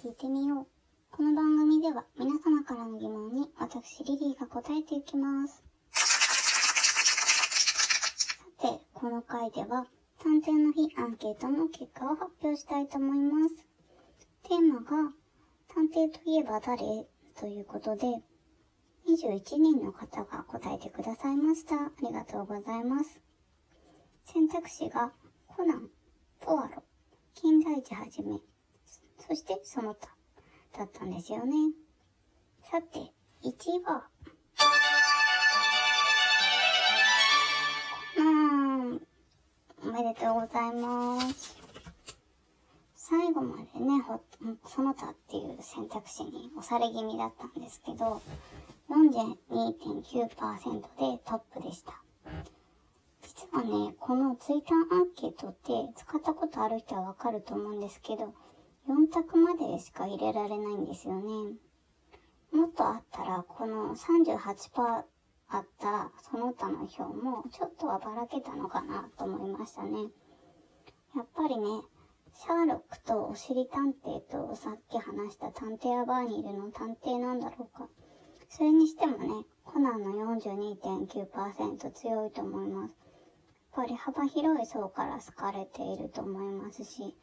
聞いてみよう。この番組では皆様からの疑問に私リリーが答えていきます。さて、この回では探偵の日アンケートの結果を発表したいと思います。テーマが探偵といえば誰？ということで、21人の方が答えてくださいました。ありがとうございます。選択肢がコナン、ポアロ、金田一はじめ、そしてその他だったんですよね。さて、1位は、コナン、おめでとうございます。最後までね、ほその他っていう選択肢に押され気味だったんですけど、42.9%でトップでした。実はね、このツイッターアンケートって使ったことある人はわかると思うんですけど、4択までしか入れられないんですよね。もっとあったら、この38%あったその他の票もちょっとはばらけたのかなと思いましたね。やっぱりね、シャーロックとおしり探偵とさっき話した探偵アバーニールの探偵なんだろうか。それにしてもね、コナンの42.9%強いと思います。やっぱり幅広い層から好かれていると思いますし、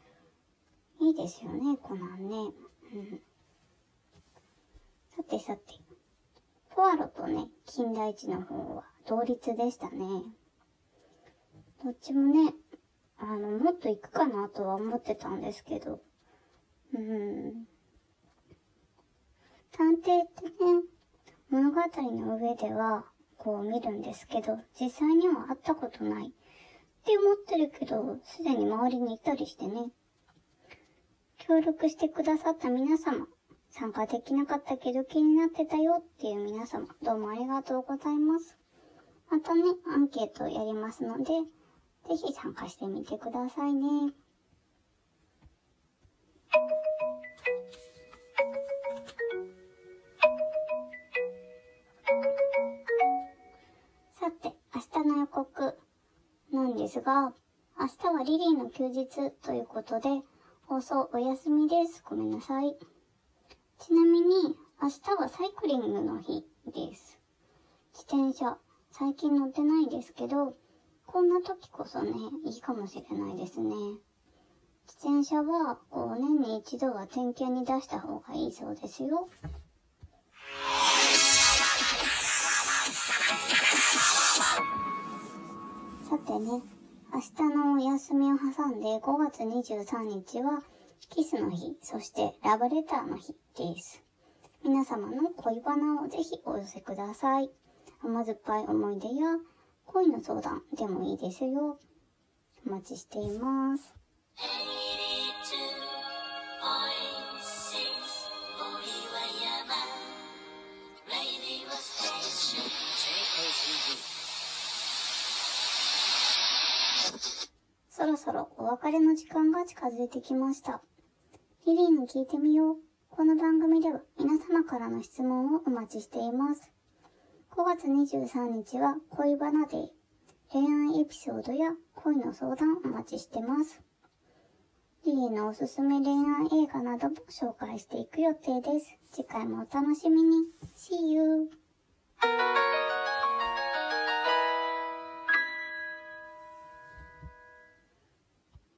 いいですよね、コナンね。うん、さてさて、ポアロとね、金田一の方は同率でしたね。どっちもね、あの、もっと行くかなとは思ってたんですけど、うん。探偵ってね、物語の上では、こう見るんですけど、実際には会ったことないって思ってるけど、すでに周りにいたりしてね。協力してくださった皆様、参加できなかったけど気になってたよっていう皆様、どうもありがとうございます。またね、アンケートをやりますので、ぜひ参加してみてくださいね。さて、明日の予告なんですが、明日はリリーの休日ということで、放送お休みです。ごめんなさい。ちなみに、明日はサイクリングの日です。自転車、最近乗ってないですけど、こんな時こそね、いいかもしれないですね。自転車は、こう、年に一度は点検に出した方がいいそうですよ。さてね、明日のお休み挟んで5月23日はキスの日、そしてラブレターの日です。皆様の恋バナをぜひお寄せください。甘酸っぱい思い出や恋の相談でもいいですよ。お待ちしています。そろそろお別れの時間が近づいてきました。リリーに聞いてみよう。この番組では皆様からの質問をお待ちしています。5月23日は恋バナデー。恋愛エピソードや恋の相談をお待ちしてます。リリーのおすすめ恋愛映画なども紹介していく予定です。次回もお楽しみに。See you!